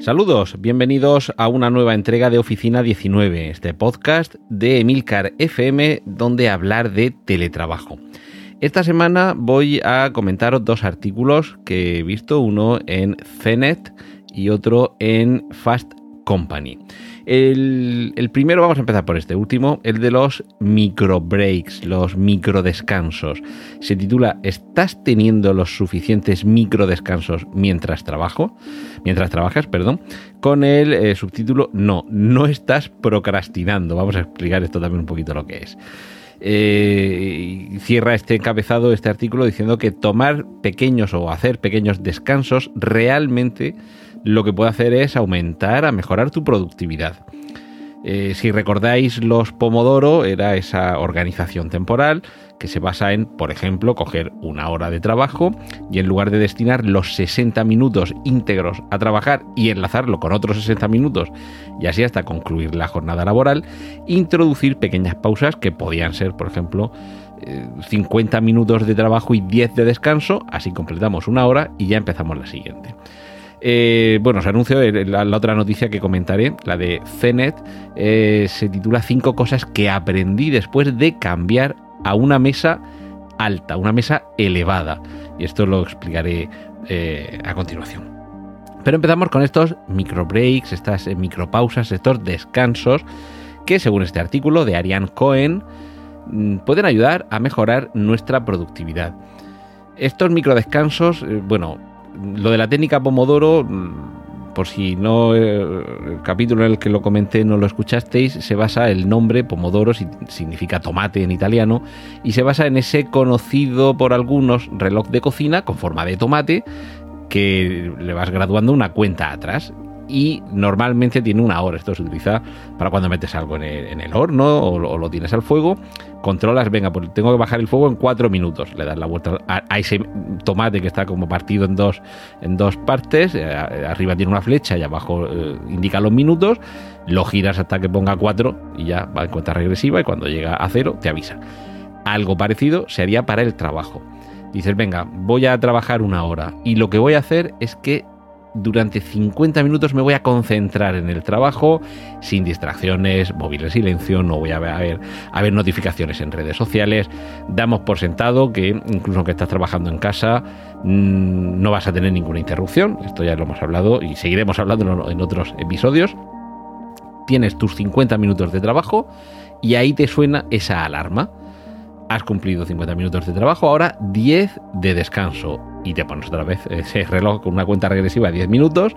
Saludos, bienvenidos a una nueva entrega de Oficina 19, este podcast de Emilcar FM donde hablar de teletrabajo. Esta semana voy a comentaros dos artículos que he visto, uno en CNET y otro en Fast Company. El, primero, vamos a empezar por este último, el de los micro breaks, los micro descansos. Se titula ¿Estás teniendo los suficientes micro descansos mientras trabajo? Mientras trabajas, perdón. Con el eh, subtítulo No, no estás procrastinando. Vamos a explicar esto también un poquito lo que es. Eh, cierra este encabezado, este artículo, diciendo que tomar pequeños o hacer pequeños descansos realmente lo que puede hacer es aumentar, a mejorar tu productividad. Eh, si recordáis, los Pomodoro era esa organización temporal que se basa en, por ejemplo, coger una hora de trabajo y en lugar de destinar los 60 minutos íntegros a trabajar y enlazarlo con otros 60 minutos y así hasta concluir la jornada laboral, introducir pequeñas pausas que podían ser, por ejemplo, 50 eh, minutos de trabajo y 10 de descanso, así completamos una hora y ya empezamos la siguiente. Eh, bueno, os anuncio la, otra noticia que comentaré, la de CENET, eh, se titula Cinco cosas que aprendí después de cambiar a una mesa alta, una mesa elevada. Y esto lo explicaré eh, a continuación. Pero empezamos con estos micro breaks, estas micropausas, estos descansos que según este artículo de Ariane Cohen mm, pueden ayudar a mejorar nuestra productividad. Estos micro descansos, bueno, lo de la técnica Pomodoro, mm, por si no eh, el capítulo en el que lo comenté no lo escuchasteis, se basa el nombre Pomodoro significa tomate en italiano y se basa en ese conocido por algunos reloj de cocina con forma de tomate que le vas graduando una cuenta atrás y normalmente tiene una hora. Esto se utiliza para cuando metes algo en el, horno o, lo tienes al fuego. Controlas, venga, pues tengo que bajar el fuego en cuatro minutos. Le das la vuelta a, ese tomate que está como partido en dos, en dos partes. Eh, arriba tiene una flecha y abajo eh, indica los minutos. Lo giras hasta que ponga cuatro y ya va en cuenta regresiva y cuando llega a cero te avisa. Algo parecido se haría para el trabajo. Dices, venga, voy a trabajar una hora y lo que voy a hacer es que durante 50 minutos me voy a concentrar en el trabajo, sin distracciones, móvil en silencio, no voy a ver, notificaciones en redes sociales. Damos por sentado que incluso aunque estás trabajando en casa, mm, no vas a tener ninguna interrupción. Esto ya lo hemos hablado y seguiremos hablando en otros episodios. Tienes tus 50 minutos de trabajo y ahí te suena esa alarma. Has cumplido 50 minutos de trabajo, ahora 10 de descanso y te pones otra vez ese reloj con una cuenta regresiva de 10 minutos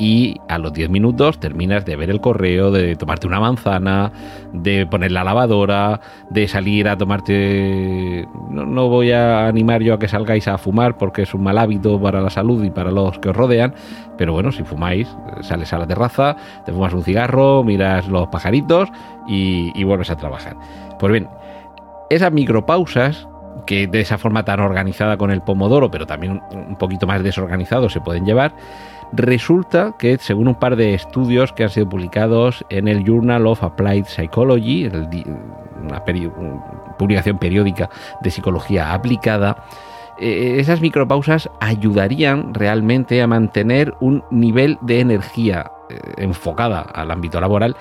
y a los 10 minutos terminas de ver el correo, de tomarte una manzana, de poner la lavadora, de salir a tomarte... No, voy a animar yo a que salgáis a fumar porque es un mal hábito para la salud y para los que os rodean, pero bueno, si fumáis, sales a la terraza, te fumas un cigarro, miras los pajaritos y, y vuelves a trabajar. Pues bien, esas micropausas que de esa forma tan organizada con el pomodoro, pero también un poquito más desorganizado se pueden llevar, resulta que según un par de estudios que han sido publicados en el Journal of Applied Psychology, una publicación periódica de psicología aplicada, eh, esas micropausas ayudarían realmente a mantener un nivel de energía eh, enfocada al ámbito laboral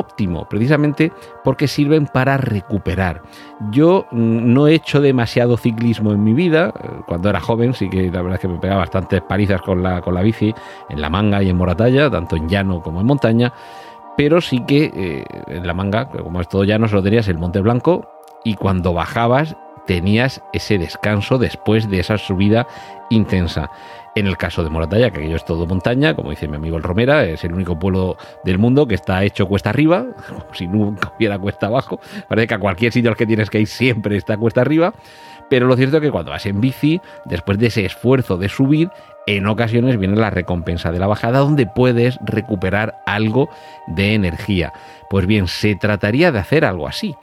óptimo, precisamente porque sirven para recuperar. Yo mm, no he hecho demasiado ciclismo en mi vida, cuando era joven sí que la verdad es que me pegaba bastantes palizas con la, con la bici, en la manga y en Moratalla, tanto en llano como en montaña, pero sí que eh, en la manga, como es todo llano, solo tenías el Monte Blanco y cuando bajabas tenías ese descanso después de esa subida intensa. En el caso de Moratalla, que aquello es todo montaña, como dice mi amigo el Romera, es el único pueblo del mundo que está hecho cuesta arriba, como si nunca hubiera cuesta abajo. Parece que a cualquier sitio al que tienes que ir siempre está cuesta arriba. Pero lo cierto es que cuando vas en bici, después de ese esfuerzo de subir, en ocasiones viene la recompensa de la bajada donde puedes recuperar algo de energía. Pues bien, se trataría de hacer algo así.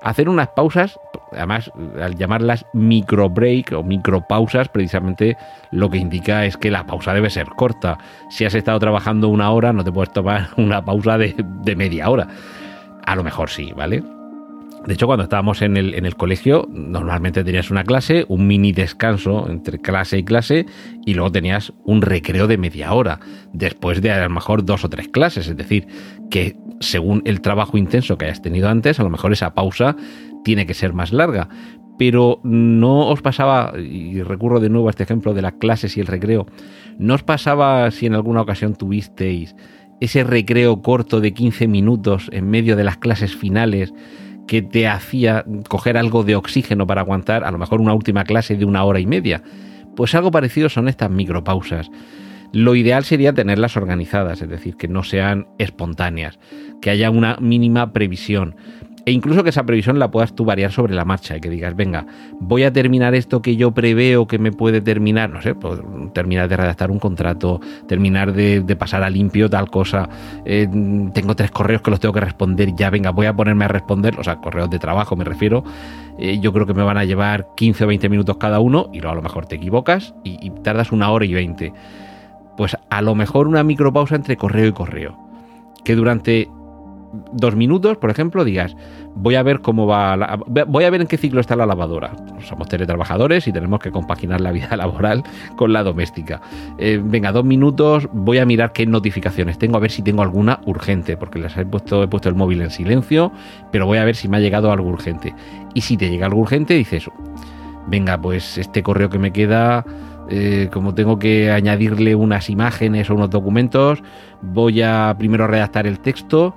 Hacer unas pausas, además al llamarlas micro break o micro pausas, precisamente lo que indica es que la pausa debe ser corta. Si has estado trabajando una hora, no te puedes tomar una pausa de, de media hora. A lo mejor sí, ¿vale? De hecho, cuando estábamos en el, en el, colegio, normalmente tenías una clase, un mini descanso entre clase y clase, y luego tenías un recreo de media hora, después de a lo mejor dos o tres clases. Es decir, que según el trabajo intenso que hayas tenido antes, a lo mejor esa pausa tiene que ser más larga. Pero no os pasaba, y recurro de nuevo a este ejemplo de las clases y el recreo, ¿no os pasaba si en alguna ocasión tuvisteis ese recreo corto de 15 minutos en medio de las clases finales? Que te hacía coger algo de oxígeno para aguantar a lo mejor una última clase de una hora y media. Pues algo parecido son estas micropausas. Lo ideal sería tenerlas organizadas, es decir, que no sean espontáneas, que haya una mínima previsión. E incluso que esa previsión la puedas tú variar sobre la marcha y que digas, venga, voy a terminar esto que yo preveo que me puede terminar, no sé, pues, terminar de redactar un contrato, terminar de, pasar a limpio tal cosa, eh, tengo tres correos que los tengo que responder, ya venga, voy a ponerme a responder, o sea, correos de trabajo me refiero, eh, yo creo que me van a llevar 15 o 20 minutos cada uno y luego a lo mejor te equivocas y, y tardas una hora y 20. Pues a lo mejor una micropausa entre correo y correo, que durante dos minutos, por ejemplo, digas, voy a ver cómo va, la, voy a ver en qué ciclo está la lavadora. Somos teletrabajadores y tenemos que compaginar la vida laboral con la doméstica. Eh, venga, dos minutos, voy a mirar qué notificaciones tengo, a ver si tengo alguna urgente, porque les he puesto, he puesto el móvil en silencio, pero voy a ver si me ha llegado algo urgente. Y si te llega algo urgente, dices, venga, pues este correo que me queda... Eh, como tengo que añadirle unas imágenes o unos documentos, voy a primero redactar el texto,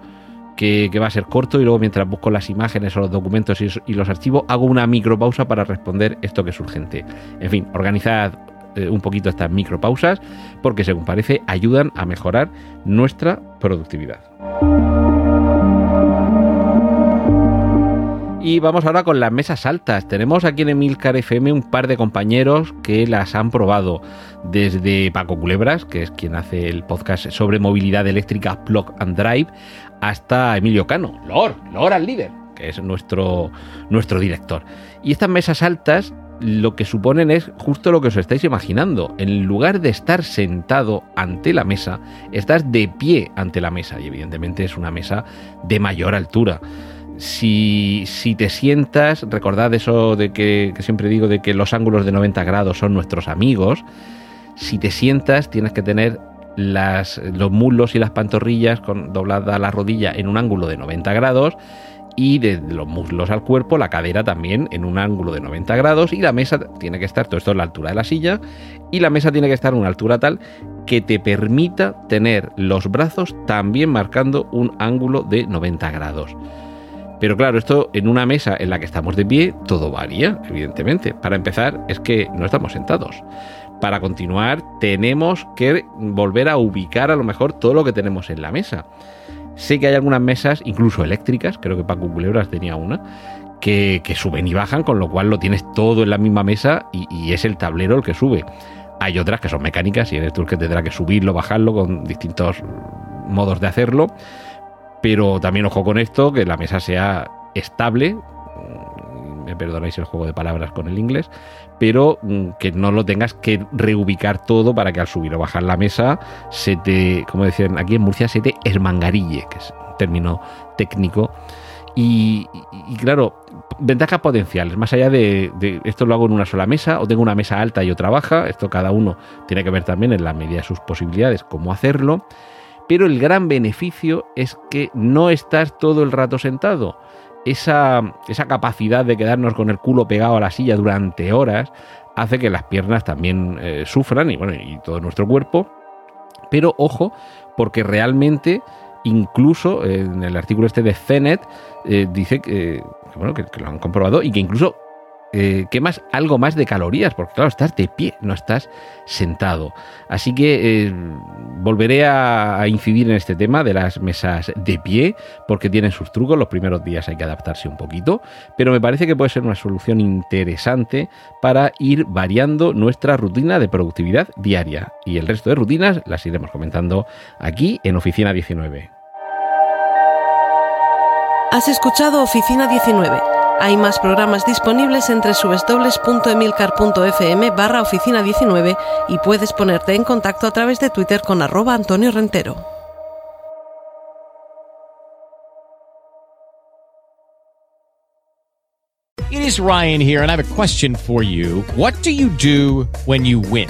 que, va a ser corto y luego mientras busco las imágenes o los documentos y, y los archivos hago una micropausa para responder esto que es urgente. En fin, organizad eh, un poquito estas micropausas porque según parece ayudan a mejorar nuestra productividad. Y vamos ahora con las mesas altas. Tenemos aquí en Emilcar FM un par de compañeros que las han probado. Desde Paco Culebras, que es quien hace el podcast sobre movilidad eléctrica Plug and Drive, hasta Emilio Cano, Lord, Lord al líder, que es nuestro, nuestro director. Y estas mesas altas lo que suponen es justo lo que os estáis imaginando. En lugar de estar sentado ante la mesa, estás de pie ante la mesa. Y evidentemente es una mesa de mayor altura. Si, te sientas, recordad eso de que, siempre digo de que los ángulos de 90 grados son nuestros amigos. Si te sientas, tienes que tener las, los muslos y las pantorrillas con doblada la rodilla en un ángulo de 90 grados y de los muslos al cuerpo, la cadera también en un ángulo de 90 grados y la mesa tiene que estar, todo esto en la altura de la silla, y la mesa tiene que estar a una altura tal que te permita tener los brazos también marcando un ángulo de 90 grados. Pero claro, esto en una mesa en la que estamos de pie, todo varía, evidentemente. Para empezar, es que no estamos sentados. Para continuar, tenemos que volver a ubicar a lo mejor todo lo que tenemos en la mesa. Sé que hay algunas mesas, incluso eléctricas, creo que Paco Culebras tenía una, que, suben y bajan, con lo cual lo tienes todo en la misma mesa y, y es el tablero el que sube. Hay otras que son mecánicas y eres tú el que tendrá que subirlo, bajarlo con distintos modos de hacerlo pero también ojo con esto, que la mesa sea estable, me perdonáis el juego de palabras con el inglés, pero que no lo tengas que reubicar todo para que al subir o bajar la mesa se te, como decían aquí en Murcia, se te esmangarille, que es un término técnico. Y, claro, ventajas potenciales, más allá de, esto lo hago en una sola mesa o tengo una mesa alta y otra baja, esto cada uno tiene que ver también en la medida de sus posibilidades cómo hacerlo pero el gran beneficio es que no estás todo el rato sentado. Esa, esa, capacidad de quedarnos con el culo pegado a la silla durante horas hace que las piernas también eh, sufran y, bueno, y todo nuestro cuerpo. Pero ojo, porque realmente, incluso eh, en el artículo este de CENET, eh, dice que, bueno, que, lo han comprobado y que incluso eh, quemas algo más de calorías, porque claro, estás de pie, no estás sentado. Así que eh, volveré a, a incidir en este tema de las mesas de pie, porque tienen sus trucos, los primeros días hay que adaptarse un poquito, pero me parece que puede ser una solución interesante para ir variando nuestra rutina de productividad diaria. Y el resto de rutinas las iremos comentando aquí en Oficina 19. Has escuchado Oficina 19. Hay más programas disponibles entre www.emilcar.fm barra oficina 19 y puedes ponerte en contacto a través de Twitter con arroba Antonio Rentero. It is Ryan here, and I have a question for you. What do you do when you win?